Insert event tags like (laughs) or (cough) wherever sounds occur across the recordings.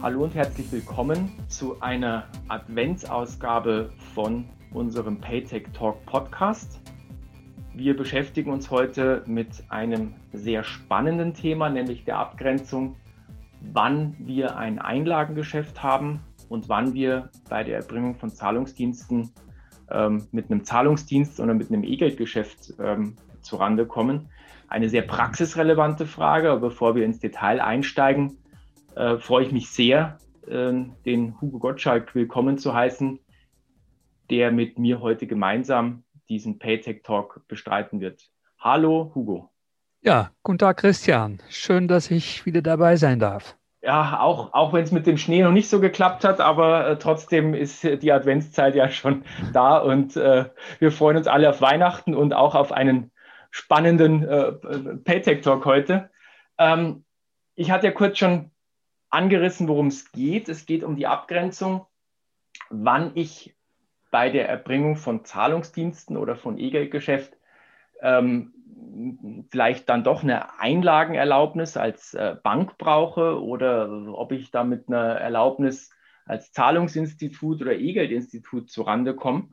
Hallo und herzlich willkommen zu einer Adventsausgabe von unserem Paytech Talk Podcast. Wir beschäftigen uns heute mit einem sehr spannenden Thema, nämlich der Abgrenzung, wann wir ein Einlagengeschäft haben und wann wir bei der Erbringung von Zahlungsdiensten ähm, mit einem Zahlungsdienst oder mit einem E-Geldgeschäft ähm, zurande kommen. Eine sehr praxisrelevante Frage, aber bevor wir ins Detail einsteigen, äh, freue ich mich sehr, äh, den Hugo Gottschalk willkommen zu heißen, der mit mir heute gemeinsam diesen Paytech Talk bestreiten wird. Hallo, Hugo. Ja, guten Tag, Christian. Schön, dass ich wieder dabei sein darf. Ja, auch, auch wenn es mit dem Schnee noch nicht so geklappt hat, aber äh, trotzdem ist die Adventszeit ja schon (laughs) da und äh, wir freuen uns alle auf Weihnachten und auch auf einen spannenden äh, Paytech Talk heute. Ähm, ich hatte ja kurz schon angerissen, worum es geht. Es geht um die Abgrenzung, wann ich bei der Erbringung von Zahlungsdiensten oder von E-Geldgeschäft ähm, vielleicht dann doch eine Einlagenerlaubnis als äh, Bank brauche oder ob ich da mit einer Erlaubnis als Zahlungsinstitut oder E-Geldinstitut zurande komme.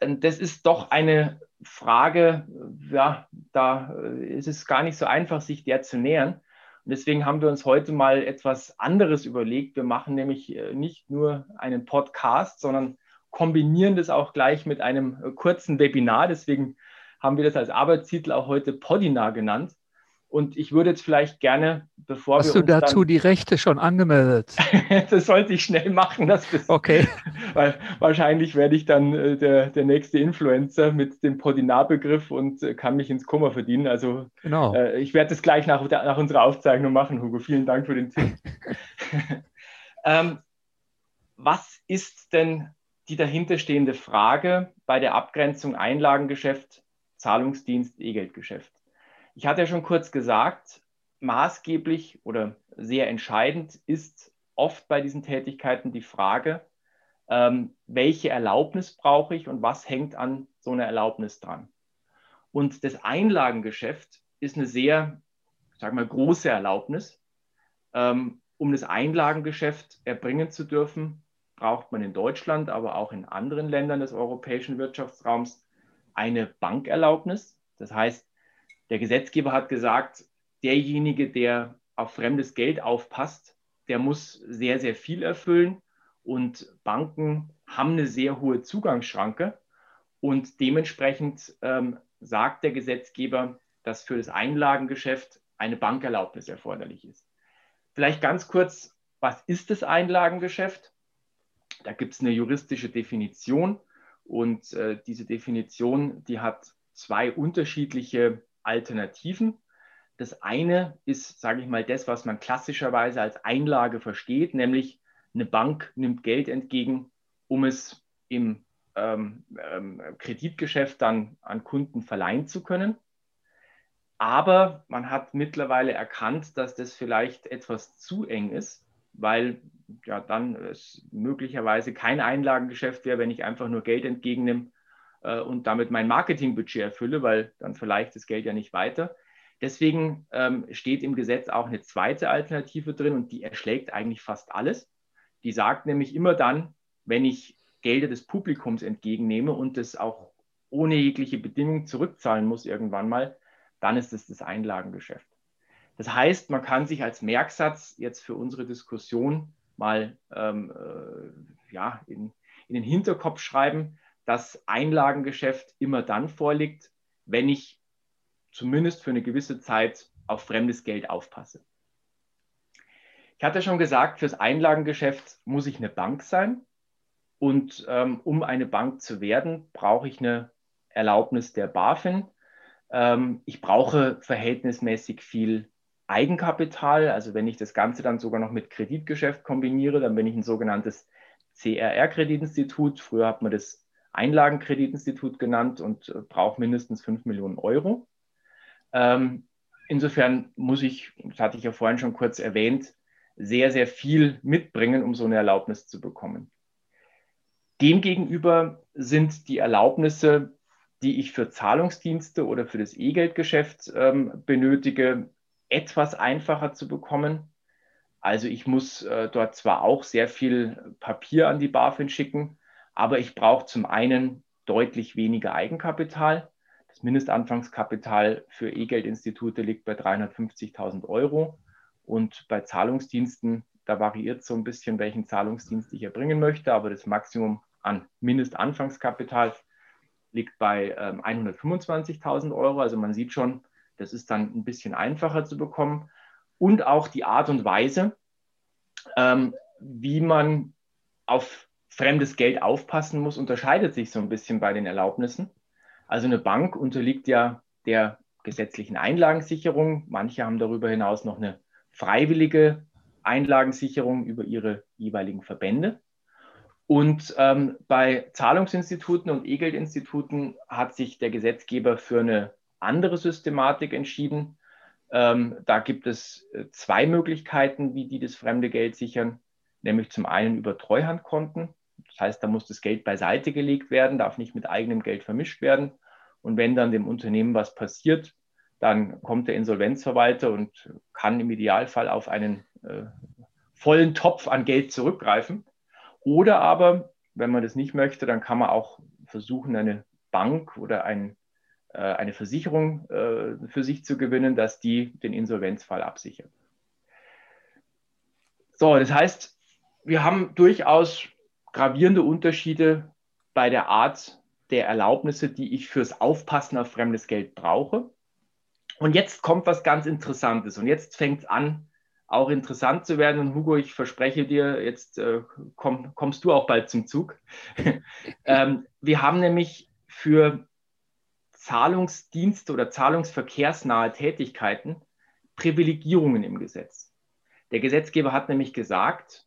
Ähm, das ist doch eine Frage, ja, da äh, ist es gar nicht so einfach, sich der zu nähern. Und deswegen haben wir uns heute mal etwas anderes überlegt. Wir machen nämlich äh, nicht nur einen Podcast, sondern kombinieren das auch gleich mit einem äh, kurzen Webinar. Deswegen haben wir das als Arbeitstitel auch heute Podina genannt. Und ich würde jetzt vielleicht gerne, bevor Hast wir. Hast du dazu die Rechte schon angemeldet? (laughs) das sollte ich schnell machen. Das okay. (laughs) Weil wahrscheinlich werde ich dann äh, der, der nächste Influencer mit dem Podinar-Begriff und äh, kann mich ins Kummer verdienen. Also genau. äh, ich werde das gleich nach, nach unserer Aufzeichnung machen, Hugo. Vielen Dank für den Tipp. (laughs) ähm, was ist denn die dahinterstehende Frage bei der Abgrenzung Einlagengeschäft, Zahlungsdienst, E-Geldgeschäft? Ich hatte ja schon kurz gesagt, maßgeblich oder sehr entscheidend ist oft bei diesen Tätigkeiten die Frage, ähm, welche Erlaubnis brauche ich und was hängt an so einer Erlaubnis dran. Und das Einlagengeschäft ist eine sehr, sag mal, große Erlaubnis. Ähm, um das Einlagengeschäft erbringen zu dürfen, braucht man in Deutschland, aber auch in anderen Ländern des europäischen Wirtschaftsraums eine Bankerlaubnis. Das heißt, der Gesetzgeber hat gesagt, derjenige, der auf fremdes Geld aufpasst, der muss sehr, sehr viel erfüllen. Und Banken haben eine sehr hohe Zugangsschranke. Und dementsprechend ähm, sagt der Gesetzgeber, dass für das Einlagengeschäft eine Bankerlaubnis erforderlich ist. Vielleicht ganz kurz, was ist das Einlagengeschäft? Da gibt es eine juristische Definition und äh, diese Definition, die hat zwei unterschiedliche Alternativen. Das eine ist, sage ich mal, das, was man klassischerweise als Einlage versteht, nämlich eine Bank nimmt Geld entgegen, um es im ähm, ähm, Kreditgeschäft dann an Kunden verleihen zu können. Aber man hat mittlerweile erkannt, dass das vielleicht etwas zu eng ist, weil ja dann es möglicherweise kein Einlagengeschäft wäre, wenn ich einfach nur Geld entgegennehme äh, und damit mein Marketingbudget erfülle, weil dann vielleicht das Geld ja nicht weiter. Deswegen ähm, steht im Gesetz auch eine zweite Alternative drin und die erschlägt eigentlich fast alles. Die sagt nämlich immer dann, wenn ich Gelder des Publikums entgegennehme und das auch ohne jegliche Bedingung zurückzahlen muss irgendwann mal, dann ist es das Einlagengeschäft. Das heißt, man kann sich als Merksatz jetzt für unsere Diskussion mal ähm, äh, ja, in, in den Hinterkopf schreiben, dass Einlagengeschäft immer dann vorliegt, wenn ich zumindest für eine gewisse Zeit auf fremdes Geld aufpasse. Ich hatte schon gesagt, fürs Einlagengeschäft muss ich eine Bank sein. Und ähm, um eine Bank zu werden, brauche ich eine Erlaubnis der BaFin. Ähm, ich brauche verhältnismäßig viel Eigenkapital. Also wenn ich das Ganze dann sogar noch mit Kreditgeschäft kombiniere, dann bin ich ein sogenanntes CRR-Kreditinstitut. Früher hat man das Einlagenkreditinstitut genannt und äh, braucht mindestens 5 Millionen Euro. Ähm, insofern muss ich, das hatte ich ja vorhin schon kurz erwähnt, sehr, sehr viel mitbringen, um so eine Erlaubnis zu bekommen. Demgegenüber sind die Erlaubnisse, die ich für Zahlungsdienste oder für das E-Geldgeschäft ähm, benötige, etwas einfacher zu bekommen. Also ich muss äh, dort zwar auch sehr viel Papier an die BaFin schicken, aber ich brauche zum einen deutlich weniger Eigenkapital. Das Mindestanfangskapital für E-Geldinstitute liegt bei 350.000 Euro und bei Zahlungsdiensten, da variiert so ein bisschen, welchen Zahlungsdienst ich erbringen möchte, aber das Maximum an Mindestanfangskapital liegt bei ähm, 125.000 Euro. Also man sieht schon, das ist dann ein bisschen einfacher zu bekommen und auch die Art und Weise, ähm, wie man auf fremdes Geld aufpassen muss, unterscheidet sich so ein bisschen bei den Erlaubnissen. Also eine Bank unterliegt ja der gesetzlichen Einlagensicherung. Manche haben darüber hinaus noch eine freiwillige Einlagensicherung über ihre jeweiligen Verbände. Und ähm, bei Zahlungsinstituten und E-Geldinstituten hat sich der Gesetzgeber für eine andere Systematik entschieden. Ähm, da gibt es äh, zwei Möglichkeiten, wie die das fremde Geld sichern, nämlich zum einen über Treuhandkonten. Das heißt, da muss das Geld beiseite gelegt werden, darf nicht mit eigenem Geld vermischt werden. Und wenn dann dem Unternehmen was passiert, dann kommt der Insolvenzverwalter und kann im Idealfall auf einen äh, vollen Topf an Geld zurückgreifen. Oder aber, wenn man das nicht möchte, dann kann man auch versuchen, eine Bank oder ein äh, eine Versicherung äh, für sich zu gewinnen, dass die den Insolvenzfall absichert. So, das heißt, wir haben durchaus gravierende Unterschiede bei der Art der Erlaubnisse, die ich fürs Aufpassen auf fremdes Geld brauche. Und jetzt kommt was ganz Interessantes und jetzt fängt es an, auch interessant zu werden. Und Hugo, ich verspreche dir, jetzt äh, komm, kommst du auch bald zum Zug. (laughs) ähm, wir haben nämlich für Zahlungsdienste oder zahlungsverkehrsnahe Tätigkeiten Privilegierungen im Gesetz. Der Gesetzgeber hat nämlich gesagt,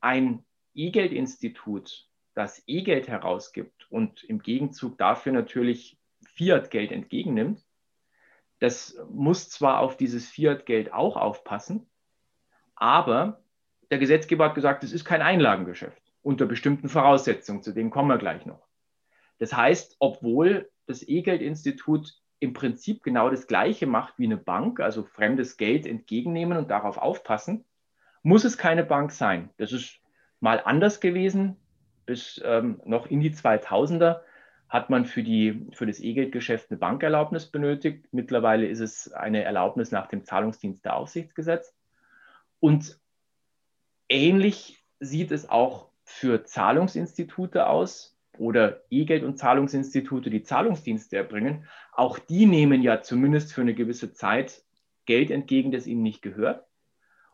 ein E-Geld-Institut, das E-Geld herausgibt und im Gegenzug dafür natürlich Fiat-Geld entgegennimmt, das muss zwar auf dieses Fiat-Geld auch aufpassen, aber der Gesetzgeber hat gesagt, es ist kein Einlagengeschäft unter bestimmten Voraussetzungen, zu denen kommen wir gleich noch. Das heißt, obwohl das E-Geld-Institut im Prinzip genau das Gleiche macht wie eine Bank, also fremdes Geld entgegennehmen und darauf aufpassen, muss es keine Bank sein. Das ist mal anders gewesen. Bis ähm, noch in die 2000er hat man für, die, für das E-Geld-Geschäft eine Bankerlaubnis benötigt. Mittlerweile ist es eine Erlaubnis nach dem Zahlungsdienst der Aufsichtsgesetz. Und ähnlich sieht es auch für Zahlungsinstitute aus oder E-Geld- und Zahlungsinstitute, die Zahlungsdienste erbringen, auch die nehmen ja zumindest für eine gewisse Zeit Geld entgegen, das ihnen nicht gehört.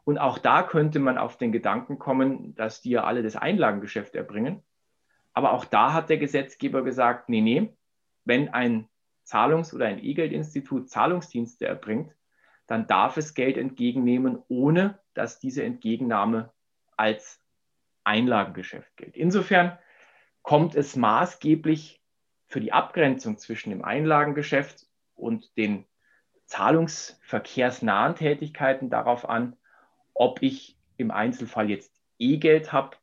Und auch da könnte man auf den Gedanken kommen, dass die ja alle das Einlagengeschäft erbringen. Aber auch da hat der Gesetzgeber gesagt, nee, nee, wenn ein Zahlungs- oder ein E-Geld-Institut Zahlungsdienste erbringt, dann darf es Geld entgegennehmen, ohne dass diese Entgegennahme als Einlagengeschäft gilt. Insofern kommt es maßgeblich für die Abgrenzung zwischen dem Einlagengeschäft und den zahlungsverkehrsnahen Tätigkeiten darauf an, ob ich im Einzelfall jetzt E-Geld habe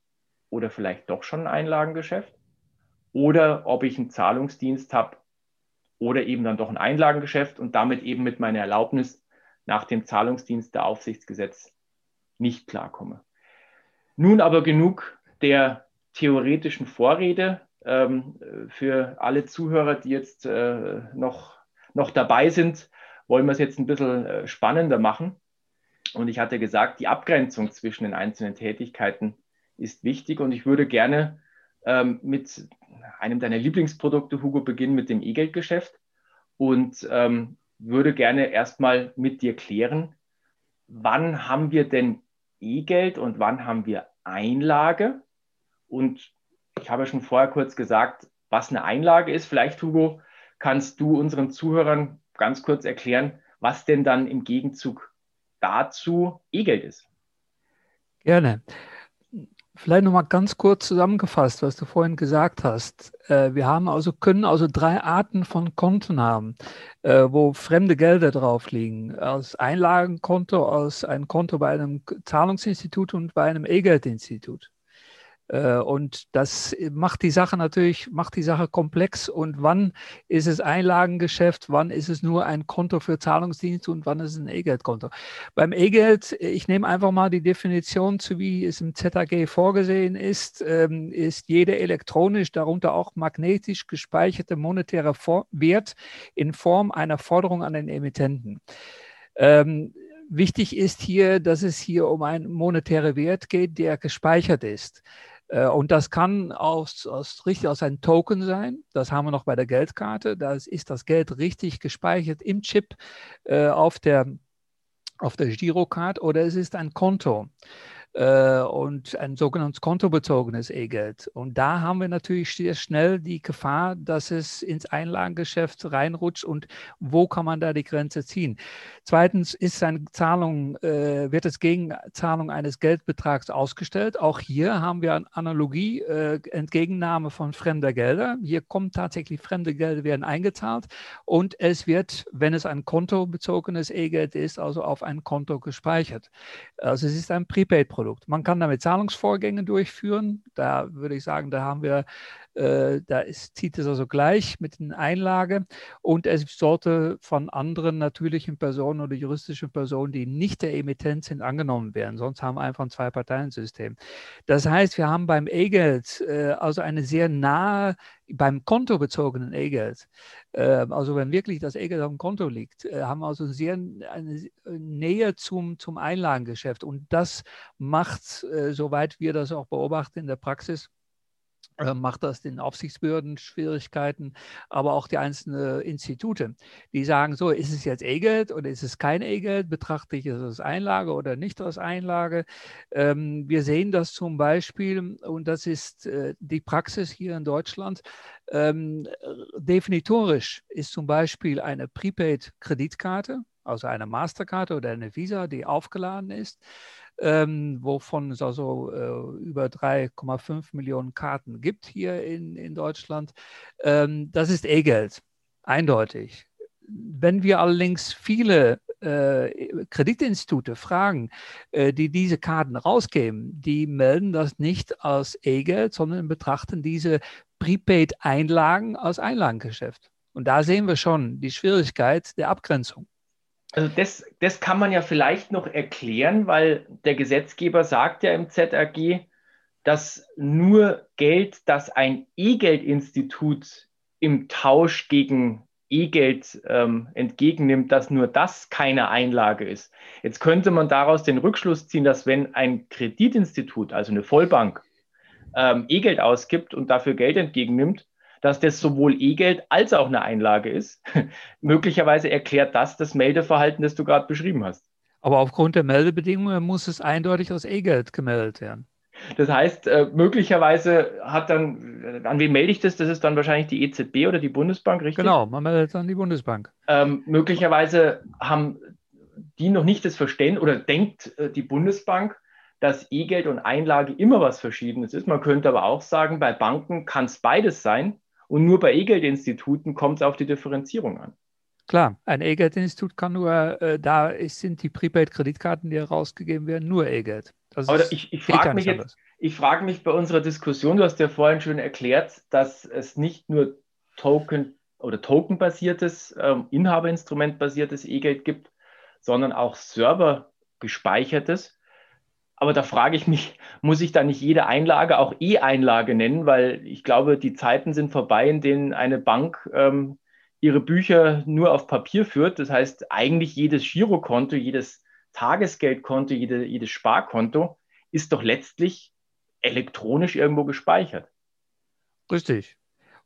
oder vielleicht doch schon ein Einlagengeschäft oder ob ich einen Zahlungsdienst habe oder eben dann doch ein Einlagengeschäft und damit eben mit meiner Erlaubnis nach dem Zahlungsdienst der Aufsichtsgesetz nicht klarkomme. Nun aber genug der theoretischen Vorrede ähm, für alle Zuhörer, die jetzt äh, noch, noch dabei sind, wollen wir es jetzt ein bisschen äh, spannender machen. Und ich hatte gesagt, die Abgrenzung zwischen den einzelnen Tätigkeiten ist wichtig. Und ich würde gerne ähm, mit einem deiner Lieblingsprodukte, Hugo, beginnen mit dem E-Geldgeschäft. Und ähm, würde gerne erstmal mit dir klären, wann haben wir denn E-Geld und wann haben wir Einlage? Und ich habe schon vorher kurz gesagt, was eine Einlage ist. Vielleicht, Hugo, kannst du unseren Zuhörern ganz kurz erklären, was denn dann im Gegenzug dazu E-Geld ist. Gerne. Vielleicht nochmal ganz kurz zusammengefasst, was du vorhin gesagt hast. Äh, wir haben also, können also drei Arten von Konten haben, äh, wo fremde Gelder drauf liegen. Aus Einlagenkonto, aus einem Konto bei einem Zahlungsinstitut und bei einem E-Geldinstitut. Äh, und das macht die Sache natürlich, macht die Sache komplex. Und wann ist es Einlagengeschäft, wann ist es nur ein Konto für Zahlungsdienste und wann ist es ein E-Geld-Konto? Beim E-Geld, ich nehme einfach mal die Definition zu, wie es im ZAG vorgesehen ist, ähm, ist jede elektronisch, darunter auch magnetisch gespeicherte monetäre Wert in Form einer Forderung an den Emittenten. Ähm, wichtig ist hier, dass es hier um einen monetären Wert geht, der gespeichert ist. Äh, und das kann aus, aus, richtig aus einem Token sein. Das haben wir noch bei der Geldkarte. Da ist das Geld richtig gespeichert im Chip äh, auf der, auf der Girocard oder es ist ein Konto äh, und ein sogenanntes kontobezogenes E-Geld. Und da haben wir natürlich sehr schnell die Gefahr, dass es ins Einlagengeschäft reinrutscht und wo kann man da die Grenze ziehen. Zweitens ist eine Zahlung, äh, wird es gegen Zahlung eines Geldbetrags ausgestellt. Auch hier haben wir eine Analogie, äh, Entgegennahme von fremder Gelder. Hier kommen tatsächlich fremde Gelder, werden eingezahlt und es wird, wenn es ein kontobezogenes E-Geld ist, also auf ein Konto gespeichert. Also es ist ein Prepaid-Produkt. Produkt. Man kann damit Zahlungsvorgänge durchführen. Da würde ich sagen, da haben wir, äh, da ist, zieht es also gleich mit einer Einlage und es sollte von anderen natürlichen Personen oder juristischen Personen, die nicht der Emittent sind, angenommen werden. Sonst haben wir einfach ein Zwei-Parteien-System. Das heißt, wir haben beim E-Geld äh, also eine sehr nahe beim kontobezogenen E-Geld, äh, also wenn wirklich das E-Geld auf dem Konto liegt, äh, haben wir also sehr eine Nähe zum, zum Einlagengeschäft. Und das macht, soweit wir das auch beobachten in der Praxis, macht das den Aufsichtsbehörden Schwierigkeiten, aber auch die einzelnen Institute, die sagen so, ist es jetzt E-Geld oder ist es kein E-Geld, betrachte ich es als Einlage oder nicht als Einlage. Ähm, wir sehen das zum Beispiel, und das ist äh, die Praxis hier in Deutschland, ähm, definitorisch ist zum Beispiel eine Prepaid-Kreditkarte, also eine Masterkarte oder eine Visa, die aufgeladen ist, ähm, wovon es also äh, über 3,5 Millionen Karten gibt hier in, in Deutschland. Ähm, das ist E-Geld, eindeutig. Wenn wir allerdings viele äh, Kreditinstitute fragen, äh, die diese Karten rausgeben, die melden das nicht als E-Geld, sondern betrachten diese Prepaid-Einlagen als Einlagengeschäft. Und da sehen wir schon die Schwierigkeit der Abgrenzung. Also das, das kann man ja vielleicht noch erklären, weil der Gesetzgeber sagt ja im ZAG, dass nur Geld, das ein E-Geld-Institut im Tausch gegen E-Geld ähm, entgegennimmt, dass nur das keine Einlage ist. Jetzt könnte man daraus den Rückschluss ziehen, dass wenn ein Kreditinstitut, also eine Vollbank, ähm, E-Geld ausgibt und dafür Geld entgegennimmt, dass das sowohl E-Geld als auch eine Einlage ist. (laughs) Möglicherweise erklärt das das Meldeverhalten, das du gerade beschrieben hast. Aber aufgrund der Meldebedingungen muss es eindeutig als E-Geld gemeldet werden. Das heißt, äh, möglicherweise hat dann, an wen melde ich das? Das ist dann wahrscheinlich die EZB oder die Bundesbank, richtig? Genau, man meldet dann die Bundesbank. Ähm, möglicherweise haben die noch nicht das Verständnis oder denkt äh, die Bundesbank, dass E-Geld und Einlage immer was Verschiedenes ist. Man könnte aber auch sagen, bei Banken kann es beides sein. Und nur bei E-Geld-Instituten kommt es auf die Differenzierung an. Klar, ein E-Geld-Institut kann nur, äh, da sind die Prepaid-Kreditkarten, die herausgegeben werden, nur E-Geld. Aber ich, ich frage mich jetzt, ich frage mich bei unserer Diskussion, du hast ja vorhin schon erklärt, dass es nicht nur Token oder Token-basiertes, ähm, Inhaberinstrument-basiertes E-Geld gibt, sondern auch Server gespeichertes. Aber da frage ich mich, muss ich da nicht jede Einlage auch E-Einlage nennen? Weil ich glaube, die Zeiten sind vorbei, in denen eine Bank ähm, ihre Bücher nur auf Papier führt. Das heißt, eigentlich jedes Girokonto, jedes Tagesgeldkonto, jede, jedes Sparkonto ist doch letztlich elektronisch irgendwo gespeichert. Richtig.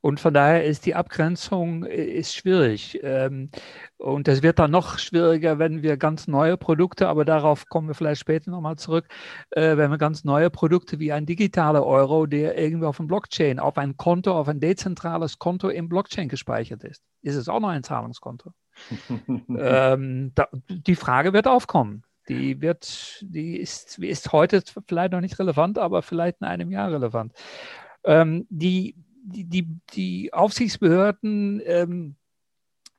Und von daher ist die Abgrenzung äh, ist schwierig. Ähm, und das wird dann noch schwieriger, wenn wir ganz neue Produkte, aber darauf kommen wir vielleicht später nochmal zurück, äh, wenn wir ganz neue Produkte wie ein digitaler Euro, der irgendwie auf dem Blockchain, auf ein Konto, auf ein dezentrales Konto im Blockchain gespeichert ist. Ist es auch noch ein Zahlungskonto? (laughs) ähm, da, die Frage wird aufkommen. Die wird, die ist, ist heute vielleicht noch nicht relevant, aber vielleicht in einem Jahr relevant. Ähm, die, die, die, die Aufsichtsbehörden ähm,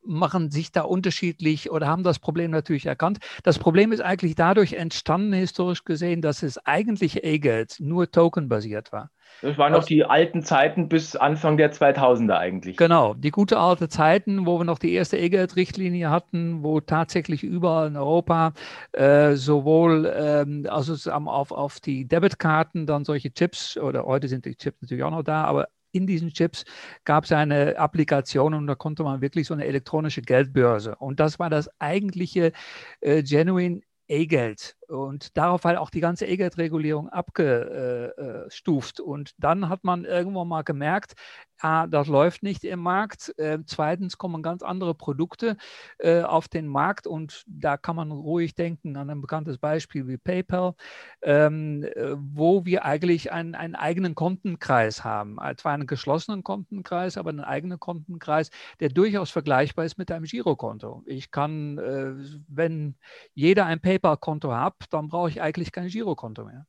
machen sich da unterschiedlich oder haben das Problem natürlich erkannt. Das Problem ist eigentlich dadurch entstanden, historisch gesehen, dass es eigentlich E-Geld nur tokenbasiert war. Das waren noch die alten Zeiten bis Anfang der 2000er eigentlich. Genau, die gute alte Zeiten, wo wir noch die erste E-Geld-Richtlinie hatten, wo tatsächlich überall in Europa äh, sowohl ähm, also auf, auf die Debitkarten dann solche Chips oder heute sind die Chips natürlich auch noch da, aber in diesen Chips gab es eine Applikation und da konnte man wirklich so eine elektronische Geldbörse. Und das war das eigentliche äh, Genuine E-Geld und darauf halt auch die ganze E-Geld-Regulierung abgestuft. Und dann hat man irgendwann mal gemerkt, ah, das läuft nicht im Markt. Äh, zweitens kommen ganz andere Produkte äh, auf den Markt und da kann man ruhig denken an ein bekanntes Beispiel wie PayPal, ähm, äh, wo wir eigentlich einen, einen eigenen Kontenkreis haben. Zwar einen geschlossenen Kontenkreis, aber einen eigenen Kontenkreis, der durchaus vergleichbar ist mit einem Girokonto. Ich kann, äh, wenn jeder ein PayPal-Konto hat, dann brauche ich eigentlich kein Girokonto mehr.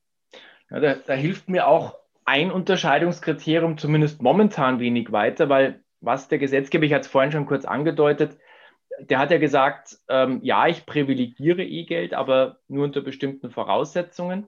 Ja, da, da hilft mir auch ein Unterscheidungskriterium zumindest momentan wenig weiter, weil was der Gesetzgeber, ich hatte es vorhin schon kurz angedeutet, der hat ja gesagt, ähm, ja, ich privilegiere E-Geld, aber nur unter bestimmten Voraussetzungen.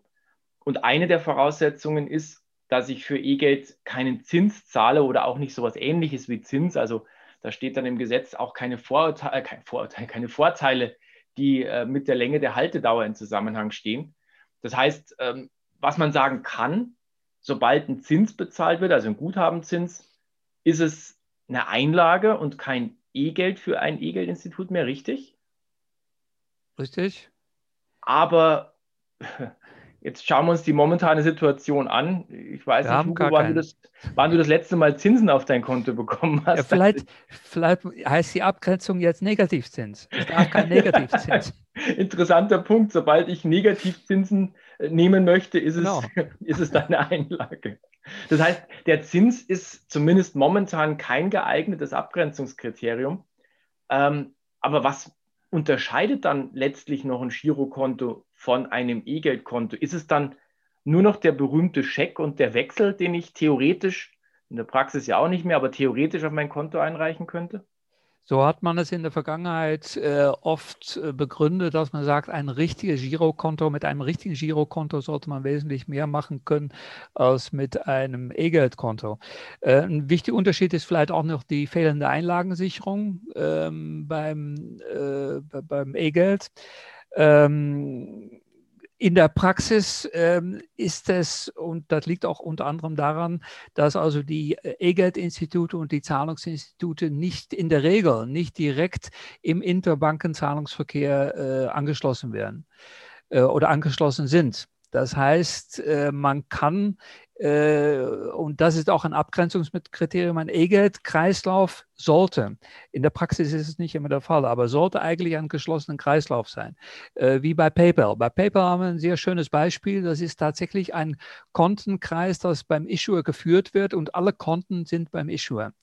Und eine der Voraussetzungen ist, dass ich für E-Geld keinen Zins zahle oder auch nicht so etwas ähnliches wie Zins. Also da steht dann im Gesetz auch keine Vorurteile, kein Vorurteile, keine Vorteile die äh, mit der Länge der Haltedauer in Zusammenhang stehen. Das heißt, ähm, was man sagen kann, sobald ein Zins bezahlt wird, also ein Guthabenzins, ist es eine Einlage und kein E-Geld für ein E-Geld-Institut mehr, richtig? Richtig. Aber Jetzt schauen wir uns die momentane Situation an. Ich weiß wir nicht, Hugo, wann, du das, wann du das letzte Mal Zinsen auf dein Konto bekommen hast. Ja, vielleicht, vielleicht heißt die Abgrenzung jetzt Negativzins. Ich darf kein Negativzins. (laughs) Interessanter Punkt. Sobald ich Negativzinsen äh, nehmen möchte, ist, genau. es, (laughs) ist es deine Einlage. Das heißt, der Zins ist zumindest momentan kein geeignetes Abgrenzungskriterium. Ähm, aber was unterscheidet dann letztlich noch ein Girokonto von einem E-Geldkonto? Ist es dann nur noch der berühmte Scheck und der Wechsel, den ich theoretisch, in der Praxis ja auch nicht mehr, aber theoretisch auf mein Konto einreichen könnte? So hat man es in der Vergangenheit äh, oft äh, begründet, dass man sagt, ein richtiges Girokonto, mit einem richtigen Girokonto sollte man wesentlich mehr machen können als mit einem E-Geldkonto. Äh, ein wichtiger Unterschied ist vielleicht auch noch die fehlende Einlagensicherung ähm, beim, äh, beim E-Geld. Ähm, in der Praxis ähm, ist es, und das liegt auch unter anderem daran, dass also die äh, E-Geld-Institute und die Zahlungsinstitute nicht in der Regel, nicht direkt im Interbankenzahlungsverkehr äh, angeschlossen werden äh, oder angeschlossen sind. Das heißt, äh, man kann und das ist auch ein Abgrenzungskriterium, ein E-Geld-Kreislauf sollte, in der Praxis ist es nicht immer der Fall, aber sollte eigentlich ein geschlossener Kreislauf sein, äh, wie bei PayPal. Bei PayPal haben wir ein sehr schönes Beispiel, das ist tatsächlich ein Kontenkreis, das beim Issuer geführt wird und alle Konten sind beim Issuer.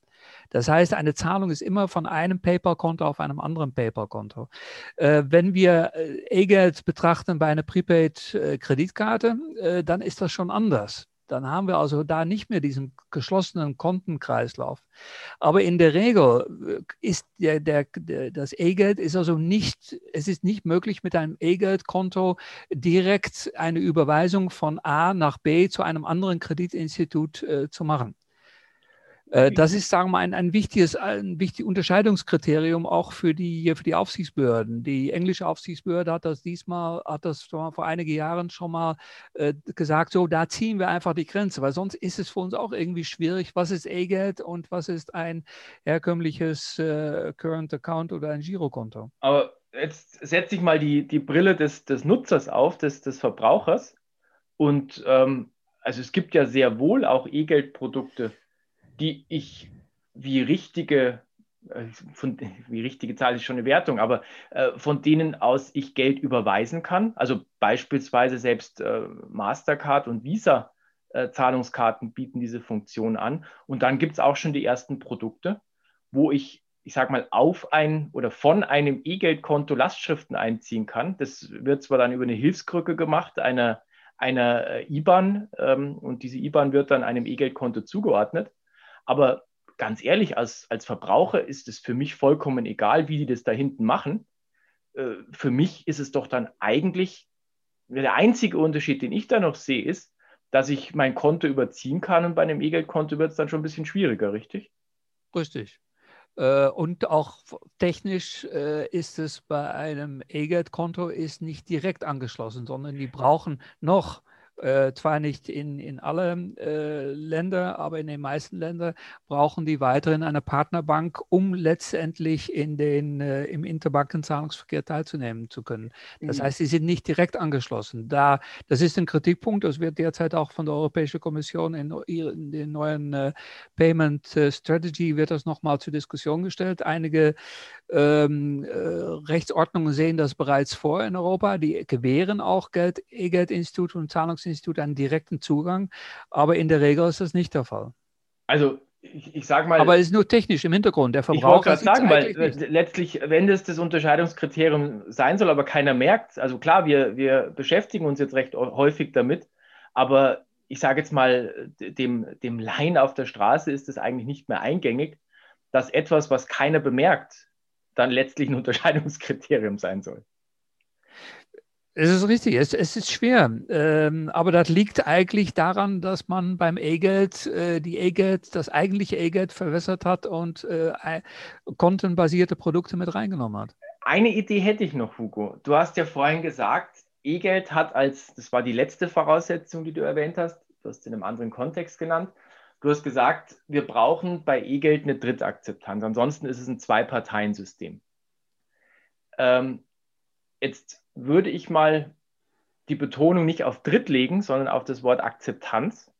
Das heißt, eine Zahlung ist immer von einem PayPal-Konto auf einem anderen PayPal-Konto. Äh, wenn wir äh, E-Geld betrachten bei einer Prepaid-Kreditkarte, äh, dann ist das schon anders dann haben wir also da nicht mehr diesen geschlossenen Kontenkreislauf. Aber in der Regel äh, ist der, der, der das E-Geld ist also nicht, es ist nicht möglich, mit einem E-Geld-Konto direkt eine Überweisung von A nach B zu einem anderen Kreditinstitut äh, zu machen. Äh, das ist, sagen wir mal, ein, ein, wichtiges, ein wichtiges Unterscheidungskriterium auch für die, für die Aufsichtsbehörden. Die englische Aufsichtsbehörde hat das diesmal, hat das vor einigen Jahren schon mal äh, gesagt, so, da ziehen wir einfach die Grenze, weil sonst ist es für uns auch irgendwie schwierig, was ist E-Geld und was ist ein herkömmliches äh, Current Account oder ein Girokonto. Aber jetzt setze ich mal die, die Brille des, des Nutzers auf, des, des Verbrauchers. Und ähm, also es gibt ja sehr wohl auch E-Geld-Produkte die ich wie richtige, äh, von, wie richtige Zahl ist schon eine Wertung, aber äh, von denen aus ich Geld überweisen kann. Also beispielsweise selbst äh, Mastercard und Visa äh, Zahlungskarten bieten diese Funktion an. Und dann gibt es auch schon die ersten Produkte, wo ich, ich sage mal, auf ein oder von einem E-Geldkonto Lastschriften einziehen kann. Das wird zwar dann über eine Hilfskrücke gemacht, einer einer äh, IBAN ähm, und diese IBAN wird dann einem E-Geldkonto zugeordnet. Aber ganz ehrlich, als, als Verbraucher ist es für mich vollkommen egal, wie die das da hinten machen. Äh, für mich ist es doch dann eigentlich, der einzige Unterschied, den ich da noch sehe, ist, dass ich mein Konto überziehen kann und bei einem E-Geld-Konto wird es dann schon ein bisschen schwieriger, richtig? Richtig. Äh, und auch technisch äh, ist es bei einem E-Geld-Konto nicht direkt angeschlossen, sondern die brauchen noch äh, zwar nicht in, in alle äh, Länder, aber in den meisten Ländern brauchen die weiterhin eine Partnerbank, um letztendlich in den, äh, im Interbankenzahlungsverkehr teilzunehmen zu können. Das mhm. heißt, sie sind nicht direkt angeschlossen. Da, das ist ein Kritikpunkt, das wird derzeit auch von der Europäischen Kommission in, in den neuen äh, Payment äh, Strategy wird das nochmal zur Diskussion gestellt. Einige ähm, äh, Rechtsordnungen sehen das bereits vor in Europa. Die gewähren auch Geld, E-Geld-Institute und Zahlungsinstitute einen direkten Zugang, aber in der Regel ist das nicht der Fall. Also ich, ich sage mal. Aber es ist nur technisch im Hintergrund. Der Verbraucher. Ich wollte gerade sagen, weil nicht. letztlich, wenn das das Unterscheidungskriterium sein soll, aber keiner merkt, also klar, wir, wir beschäftigen uns jetzt recht häufig damit, aber ich sage jetzt mal, dem, dem Laien auf der Straße ist es eigentlich nicht mehr eingängig, dass etwas, was keiner bemerkt, dann letztlich ein (laughs) Unterscheidungskriterium sein soll. Es ist richtig, es, es ist schwer. Ähm, aber das liegt eigentlich daran, dass man beim E-Geld äh, die E-Geld, das eigentliche E-Geld verwässert hat und äh, kontenbasierte Produkte mit reingenommen hat. Eine Idee hätte ich noch, Hugo. Du hast ja vorhin gesagt, E-Geld hat als, das war die letzte Voraussetzung, die du erwähnt hast, du hast in einem anderen Kontext genannt. Du hast gesagt, wir brauchen bei E-Geld eine Drittakzeptanz. Ansonsten ist es ein Zwei-Parteien-System. Ähm, jetzt würde ich mal die Betonung nicht auf Dritt legen, sondern auf das Wort Akzeptanz.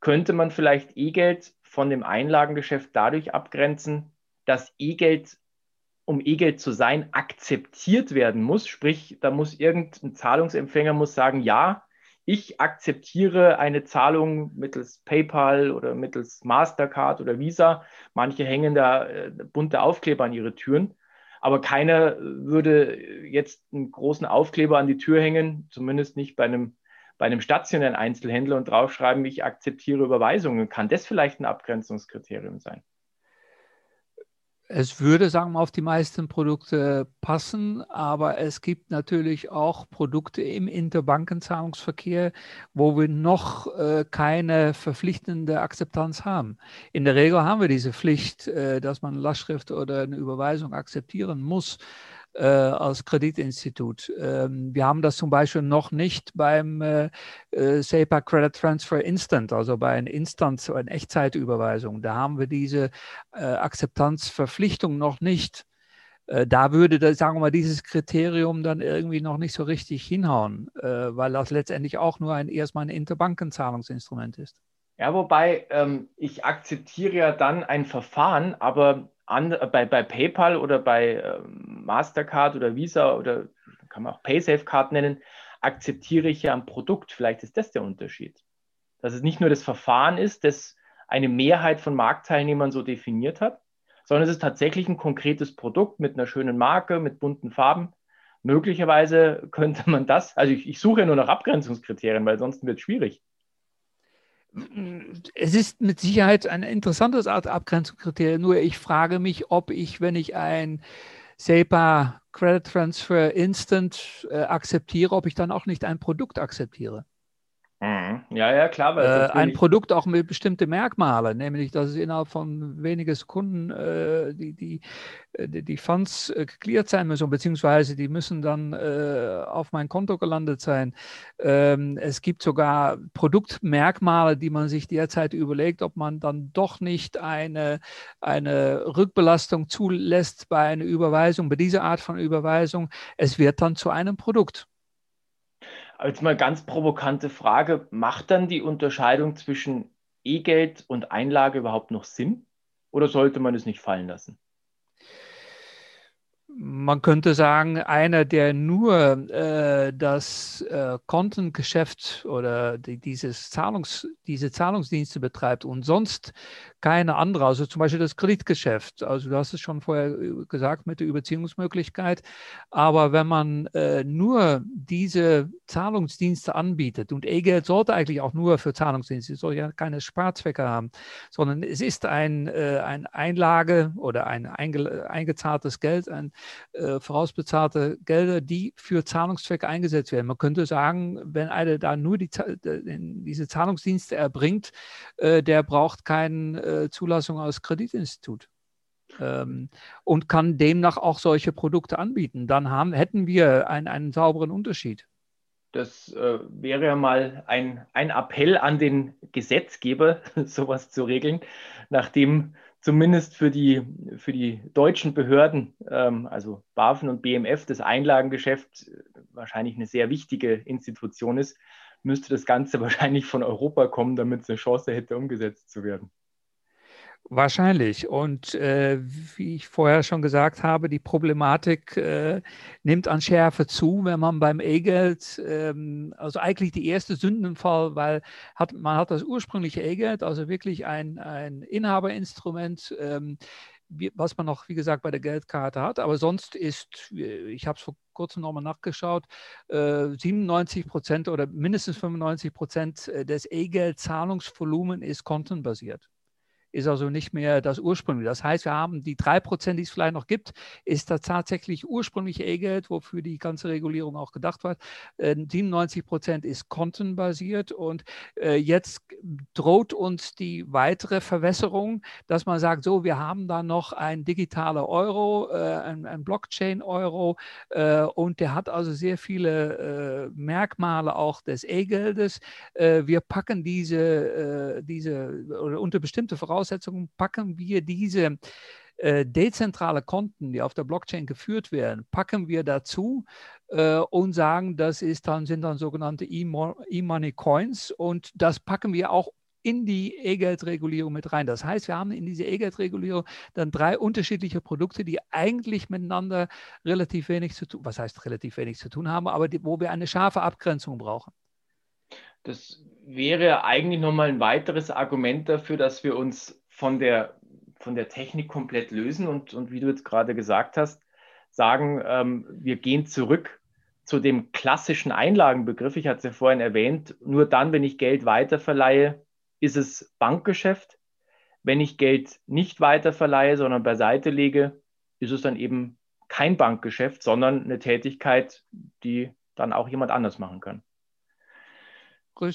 Könnte man vielleicht E-Geld von dem Einlagengeschäft dadurch abgrenzen, dass E-Geld, um E-Geld zu sein, akzeptiert werden muss. Sprich, da muss irgendein Zahlungsempfänger muss sagen, ja, ich akzeptiere eine Zahlung mittels PayPal oder mittels Mastercard oder Visa. Manche hängen da äh, bunte Aufkleber an ihre Türen. Aber keiner würde jetzt einen großen Aufkleber an die Tür hängen, zumindest nicht bei einem, bei einem stationären Einzelhändler und draufschreiben, ich akzeptiere Überweisungen. Kann das vielleicht ein Abgrenzungskriterium sein? Es würde, sagen wir, auf die meisten Produkte passen, aber es gibt natürlich auch Produkte im Interbankenzahlungsverkehr, wo wir noch äh, keine verpflichtende Akzeptanz haben. In der Regel haben wir diese Pflicht, äh, dass man Lastschrift oder eine Überweisung akzeptieren muss äh, als Kreditinstitut. Ähm, wir haben das zum Beispiel noch nicht beim äh, äh, SEPA Credit Transfer Instant, also bei einer Instant, einer Echtzeitüberweisung. Da haben wir diese äh, Akzeptanzverpflichtung noch nicht. Äh, da würde, das, sagen wir mal, dieses Kriterium dann irgendwie noch nicht so richtig hinhauen, äh, weil das letztendlich auch nur ein erstmal ein Interbankenzahlungsinstrument ist. Ja, wobei ähm, ich akzeptiere ja dann ein Verfahren, aber an, bei, bei PayPal oder bei äh, Mastercard oder Visa oder kann man auch PaySafe-Card nennen, akzeptiere ich ja ein Produkt. Vielleicht ist das der Unterschied. Dass es nicht nur das Verfahren ist, das eine Mehrheit von Marktteilnehmern so definiert hat, sondern es ist tatsächlich ein konkretes Produkt mit einer schönen Marke, mit bunten Farben. Möglicherweise könnte man das, also ich, ich suche nur nach Abgrenzungskriterien, weil sonst wird es schwierig es ist mit Sicherheit ein interessantes Art Abgrenzungskriterium. Nur ich frage mich, ob ich, wenn ich ein SEPA Credit Transfer Instant äh, akzeptiere, ob ich dann auch nicht ein Produkt akzeptiere. Mhm. Ja, ja, klar. Äh, ein Produkt auch mit bestimmten Merkmalen, nämlich dass es innerhalb von wenigen Sekunden äh, die, die, äh, die, die Funds äh, geklärt sein müssen, beziehungsweise die müssen dann äh, auf mein Konto gelandet sein. Ähm, es gibt sogar Produktmerkmale, die man sich derzeit überlegt, ob man dann doch nicht eine, eine Rückbelastung zulässt bei einer Überweisung, bei dieser Art von Überweisung. Es wird dann zu einem Produkt. Jetzt mal ganz provokante Frage, macht dann die Unterscheidung zwischen E-Geld und Einlage überhaupt noch Sinn? Oder sollte man es nicht fallen lassen? man könnte sagen, einer, der nur äh, das äh, Kontengeschäft oder die, dieses Zahlungs, diese Zahlungsdienste betreibt und sonst keine andere, also zum Beispiel das Kreditgeschäft. Also du hast es schon vorher äh, gesagt mit der Überziehungsmöglichkeit. Aber wenn man äh, nur diese Zahlungsdienste anbietet und E-Geld sollte eigentlich auch nur für Zahlungsdienste, soll ja keine Sparzwecke haben, sondern es ist ein, äh, ein Einlage oder ein einge, eingezahltes Geld, ein äh, vorausbezahlte Gelder, die für Zahlungszwecke eingesetzt werden. Man könnte sagen, wenn einer da nur die, diese Zahlungsdienste erbringt, äh, der braucht keinen äh, Zulassung als Kreditinstitut ähm, und kann demnach auch solche Produkte anbieten. Dann haben, hätten wir ein, einen sauberen Unterschied. Das äh, wäre ja mal ein, ein Appell an den Gesetzgeber, (laughs) sowas zu regeln, nachdem zumindest für die, für die deutschen Behörden, ähm, also BaFin und BMF, das Einlagengeschäft wahrscheinlich eine sehr wichtige Institution ist, müsste das Ganze (laughs) wahrscheinlich von Europa kommen, damit es eine Chance hätte, umgesetzt zu werden. Wahrscheinlich. Und äh, wie ich vorher schon gesagt habe, die Problematik äh, nimmt an Schärfe zu, wenn man beim E-Geld, ähm, also eigentlich die erste Sündenfall, weil hat, man hat das ursprüngliche E-Geld, also wirklich ein, ein Inhaberinstrument, ähm, was man noch, wie gesagt, bei der Geldkarte hat. Aber sonst ist, ich habe es vor kurzem nochmal nachgeschaut, äh, 97 Prozent oder mindestens 95 Prozent äh, des E-Geld-Zahlungsvolumen ist kontenbasiert ist also nicht mehr das ursprüngliche. Das heißt, wir haben die drei Prozent, die es vielleicht noch gibt, ist das tatsächlich ursprüngliche E-Geld, wofür die ganze Regulierung auch gedacht war. 97 äh, Prozent ist kontenbasiert und äh, jetzt droht uns die weitere Verwässerung, dass man sagt, so, wir haben da noch ein digitaler Euro, äh, ein, Blockchain-Euro und der hat also sehr viele Merkmale auch des E-Geldes. wir packen diese, diese unter bestimmte Voraussetzungen Voraussetzungen packen wir diese äh, dezentrale Konten, die auf der Blockchain geführt werden, packen wir dazu äh, und sagen, das ist dann, sind dann sogenannte E-Money Coins und das packen wir auch in die E-Geld-Regulierung mit rein. Das heißt, wir haben in diese E-Geld-Regulierung dann drei unterschiedliche Produkte, die eigentlich miteinander relativ wenig zu tun, was heißt relativ wenig zu tun haben, aber die, wo wir eine scharfe Abgrenzung brauchen. Das wäre eigentlich nochmal ein weiteres Argument dafür, dass wir uns von der, von der Technik komplett lösen und, und wie du jetzt gerade gesagt hast, sagen, ähm, wir gehen zurück zu dem klassischen Einlagenbegriff. Ich hatte es ja vorhin erwähnt, nur dann, wenn ich Geld weiterverleihe, ist es Bankgeschäft. Wenn ich Geld nicht weiterverleihe, sondern beiseite lege, ist es dann eben kein Bankgeschäft, sondern eine Tätigkeit, die dann auch jemand anders machen kann.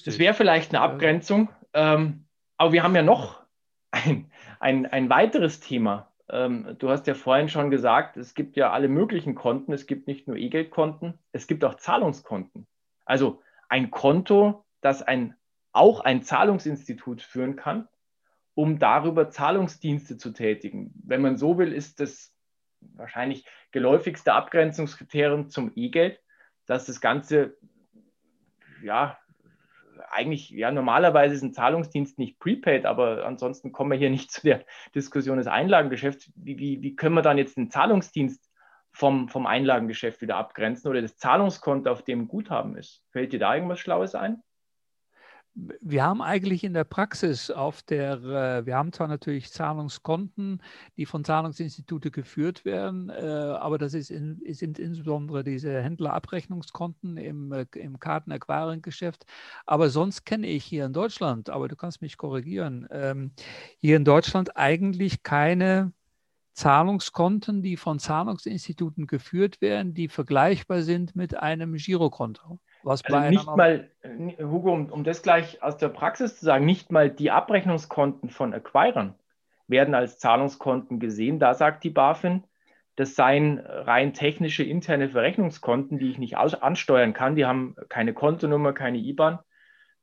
Das wäre vielleicht eine Abgrenzung. Ähm, aber wir haben ja noch ein, ein, ein weiteres Thema. Ähm, du hast ja vorhin schon gesagt, es gibt ja alle möglichen Konten. Es gibt nicht nur E-Geld-Konten, es gibt auch Zahlungskonten. Also ein Konto, das ein, auch ein Zahlungsinstitut führen kann, um darüber Zahlungsdienste zu tätigen. Wenn man so will, ist das wahrscheinlich geläufigste Abgrenzungskriterium zum E-Geld, dass das Ganze ja, eigentlich, ja, normalerweise ist ein Zahlungsdienst nicht prepaid, aber ansonsten kommen wir hier nicht (laughs) zu der Diskussion des Einlagengeschäfts. Wie, wie, wie können wir dann jetzt einen Zahlungsdienst vom, vom Einlagengeschäft wieder abgrenzen oder das Zahlungskonto, auf dem Guthaben ist? Fällt dir da irgendwas Schlaues ein? Wir haben eigentlich in der Praxis auf der, äh, wir haben zwar natürlich Zahlungskonten, die von Zahlungsinstituten geführt werden, äh, aber das ist in, sind insbesondere diese Händlerabrechnungskonten im, äh, im Karten-Acquiring-Geschäft. Aber sonst kenne ich hier in Deutschland, aber du kannst mich korrigieren, ähm, hier in Deutschland eigentlich keine Zahlungskonten, die von Zahlungsinstituten geführt werden, die vergleichbar sind mit einem Girokonto. Was also nicht mal, Hugo, um, um das gleich aus der Praxis zu sagen, nicht mal die Abrechnungskonten von Acquirern werden als Zahlungskonten gesehen. Da sagt die BaFin, das seien rein technische interne Verrechnungskonten, die ich nicht ansteuern kann. Die haben keine Kontonummer, keine IBAN.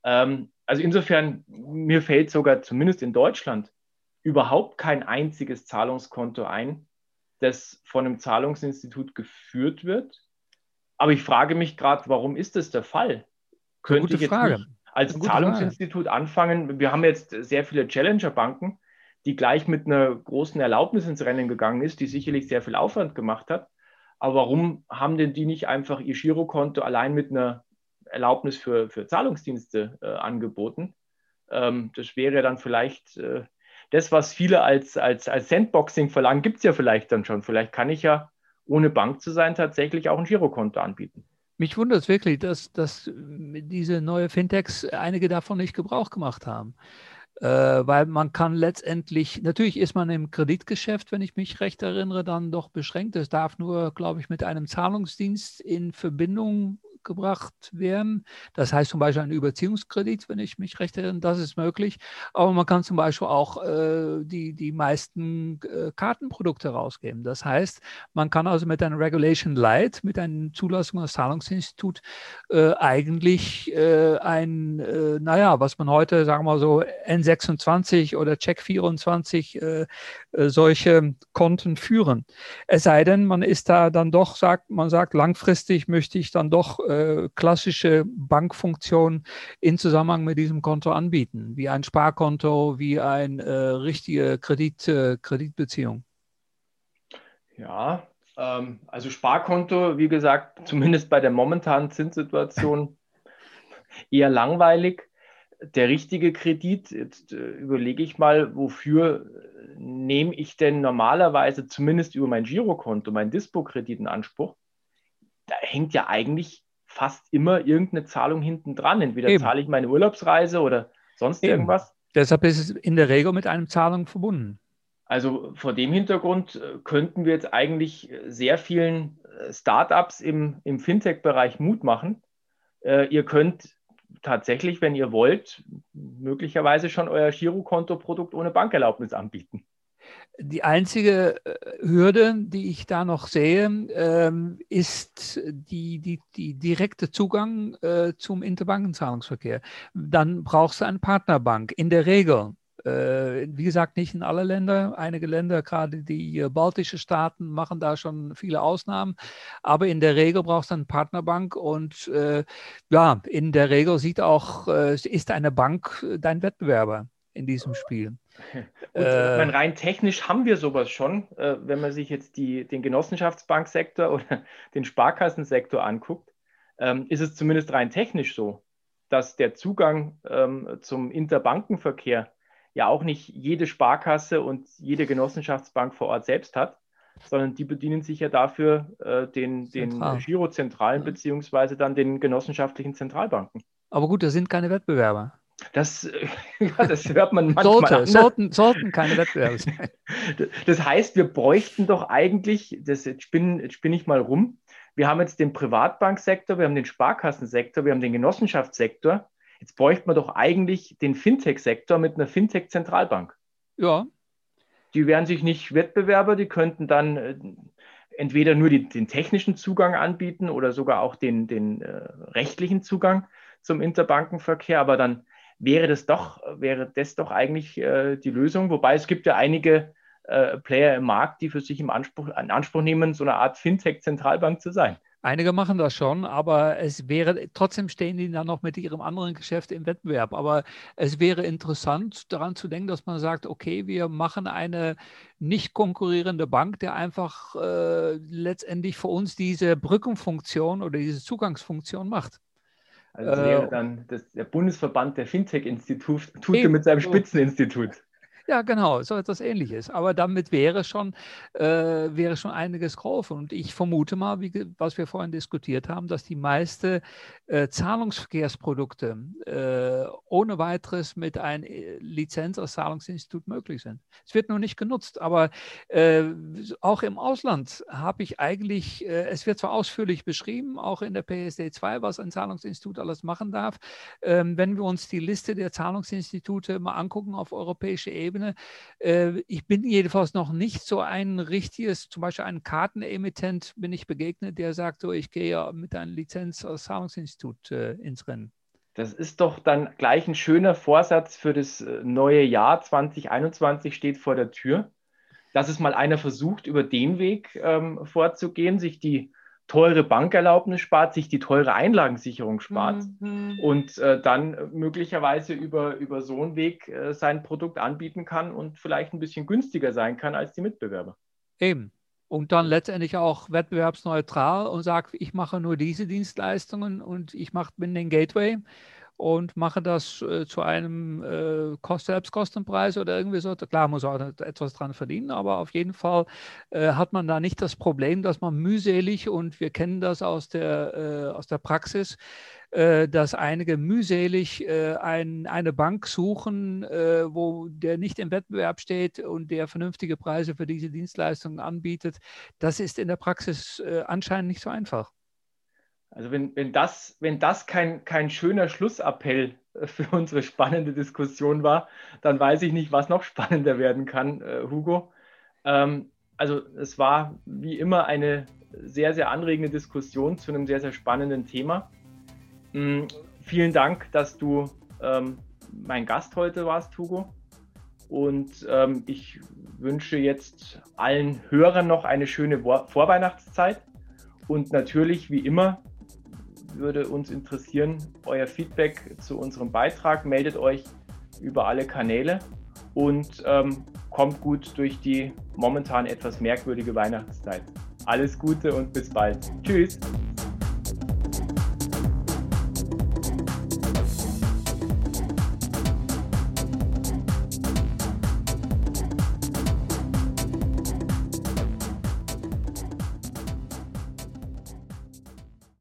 Ähm, also insofern, mir fällt sogar zumindest in Deutschland überhaupt kein einziges Zahlungskonto ein, das von einem Zahlungsinstitut geführt wird aber ich frage mich gerade, warum ist das der Fall? Könnte ich jetzt Frage. als Zahlungsinstitut Frage. anfangen? Wir haben jetzt sehr viele Challenger-Banken, die gleich mit einer großen Erlaubnis ins Rennen gegangen ist, die sicherlich sehr viel Aufwand gemacht hat. Aber warum haben denn die nicht einfach ihr Girokonto allein mit einer Erlaubnis für, für Zahlungsdienste äh, angeboten? Ähm, das wäre dann vielleicht äh, das, was viele als, als, als Sandboxing verlangen, gibt es ja vielleicht dann schon. Vielleicht kann ich ja, ohne Bank zu sein, tatsächlich auch ein Girokonto anbieten. Mich wundert es wirklich, dass, dass diese neue Fintechs einige davon nicht Gebrauch gemacht haben. Äh, weil man kann letztendlich, natürlich ist man im Kreditgeschäft, wenn ich mich recht erinnere, dann doch beschränkt. Es darf nur, glaube ich, mit einem Zahlungsdienst in Verbindung gebracht werden. Das heißt zum Beispiel ein Überziehungskredit, wenn ich mich recht erinnere, das ist möglich. Aber man kann zum Beispiel auch äh, die, die meisten äh, Kartenprodukte rausgeben. Das heißt, man kann also mit einer Regulation Light, mit einer Zulassung als Zahlungsinstitut äh, eigentlich äh, ein, äh, naja, was man heute, sagen wir mal so, N26 oder Check24 äh, solche Konten führen. Es sei denn, man ist da dann doch, sagt, man sagt, langfristig möchte ich dann doch äh, klassische Bankfunktionen in Zusammenhang mit diesem Konto anbieten, wie ein Sparkonto, wie eine äh, richtige Kredit, äh, Kreditbeziehung? Ja, ähm, also Sparkonto, wie gesagt, zumindest bei der momentanen Zinssituation (laughs) eher langweilig. Der richtige Kredit, jetzt äh, überlege ich mal, wofür nehme ich denn normalerweise zumindest über mein Girokonto, mein Dispo-Kredit in Anspruch? Da hängt ja eigentlich fast immer irgendeine Zahlung hinten dran. Entweder Eben. zahle ich meine Urlaubsreise oder sonst Eben. irgendwas. Deshalb ist es in der Regel mit einem Zahlung verbunden. Also vor dem Hintergrund äh, könnten wir jetzt eigentlich sehr vielen äh, Startups im, im Fintech-Bereich Mut machen. Äh, ihr könnt tatsächlich, wenn ihr wollt, möglicherweise schon euer Girokonto-Produkt ohne Bankerlaubnis anbieten. Die einzige äh, Hürde, die ich da noch sehe, ähm, ist die, die, die direkte Zugang äh, zum Interbankenzahlungsverkehr. Dann brauchst du eine Partnerbank. In der Regel äh, wie gesagt, nicht in alle Länder. Einige Länder, gerade die baltischen Staaten, machen da schon viele Ausnahmen. Aber in der Regel brauchst du eine Partnerbank und äh, ja, in der Regel sieht auch, äh, ist eine Bank dein Wettbewerber in diesem Spiel. Und, äh, meine, rein technisch haben wir sowas schon, äh, wenn man sich jetzt die, den Genossenschaftsbanksektor (laughs) oder den Sparkassensektor anguckt, ähm, ist es zumindest rein technisch so, dass der Zugang ähm, zum Interbankenverkehr ja auch nicht jede Sparkasse und jede Genossenschaftsbank vor Ort selbst hat, sondern die bedienen sich ja dafür äh, den, den Girozentralen ja. beziehungsweise dann den genossenschaftlichen Zentralbanken. Aber gut, das sind keine Wettbewerber. Das, (laughs) ja, das hört man manchmal. Sollte, sollten, sollten keine Wettbewerbe sein. (laughs) Das heißt, wir bräuchten doch eigentlich, das, jetzt, spinne, jetzt spinne ich mal rum, wir haben jetzt den Privatbanksektor, wir haben den Sparkassensektor, wir haben den Genossenschaftssektor. Jetzt bräuchte man doch eigentlich den Fintech-Sektor mit einer Fintech-Zentralbank. Ja. Die wären sich nicht Wettbewerber, die könnten dann äh, entweder nur die, den technischen Zugang anbieten oder sogar auch den, den äh, rechtlichen Zugang zum Interbankenverkehr, aber dann wäre das doch, wäre das doch eigentlich äh, die Lösung. Wobei es gibt ja einige äh, Player im Markt, die für sich im Anspruch, in Anspruch nehmen, so eine Art Fintech-Zentralbank zu sein. Einige machen das schon, aber es wäre, trotzdem stehen die dann noch mit ihrem anderen Geschäft im Wettbewerb. Aber es wäre interessant, daran zu denken, dass man sagt, okay, wir machen eine nicht konkurrierende Bank, der einfach äh, letztendlich für uns diese Brückenfunktion oder diese Zugangsfunktion macht. Also das wäre äh, dann das, der Bundesverband der Fintech-Institute mit seinem Spitzeninstitut. Ja, genau, so etwas ähnliches. Aber damit wäre schon, äh, wäre schon einiges geholfen. Und ich vermute mal, wie, was wir vorhin diskutiert haben, dass die meisten äh, Zahlungsverkehrsprodukte äh, ohne weiteres mit einer äh, Lizenz als Zahlungsinstitut möglich sind. Es wird nur nicht genutzt, aber äh, auch im Ausland habe ich eigentlich, äh, es wird zwar ausführlich beschrieben, auch in der PSD 2, was ein Zahlungsinstitut alles machen darf. Ähm, wenn wir uns die Liste der Zahlungsinstitute mal angucken auf europäischer Ebene, Ebene. Äh, ich bin jedenfalls noch nicht so ein richtiges, zum Beispiel ein Kartenemittent bin ich begegnet, der sagt, so, ich gehe ja mit einer Lizenz als Zahlungsinstitut äh, ins Rennen. Das ist doch dann gleich ein schöner Vorsatz für das äh, neue Jahr 2021 steht vor der Tür, dass es mal einer versucht, über den Weg ähm, vorzugehen, sich die teure Bankerlaubnis spart, sich die teure Einlagensicherung spart mhm. und äh, dann möglicherweise über, über so einen Weg äh, sein Produkt anbieten kann und vielleicht ein bisschen günstiger sein kann als die Mitbewerber. Eben. und dann letztendlich auch wettbewerbsneutral und sage, ich mache nur diese Dienstleistungen und ich mache, bin den Gateway und mache das äh, zu einem äh, Kost Selbstkostenpreis oder irgendwie so. Klar, muss auch etwas dran verdienen, aber auf jeden Fall äh, hat man da nicht das Problem, dass man mühselig und wir kennen das aus der, äh, aus der Praxis, äh, dass einige mühselig äh, ein, eine Bank suchen, wo der nicht im Wettbewerb steht und der vernünftige Preise für diese Dienstleistungen anbietet. Das ist in der Praxis anscheinend nicht so einfach. Also wenn, wenn das, wenn das kein, kein schöner Schlussappell für unsere spannende Diskussion war, dann weiß ich nicht, was noch spannender werden kann, äh, Hugo. Ähm, also es war wie immer eine sehr, sehr anregende Diskussion zu einem sehr, sehr spannenden Thema. Ähm, vielen Dank, dass du ähm, mein Gast heute warst, Hugo. Und ähm, ich wünsche jetzt allen Hörern noch eine schöne Vorweihnachtszeit. Und natürlich, wie immer, würde uns interessieren, euer Feedback zu unserem Beitrag. Meldet euch über alle Kanäle und ähm, kommt gut durch die momentan etwas merkwürdige Weihnachtszeit. Alles Gute und bis bald. Tschüss.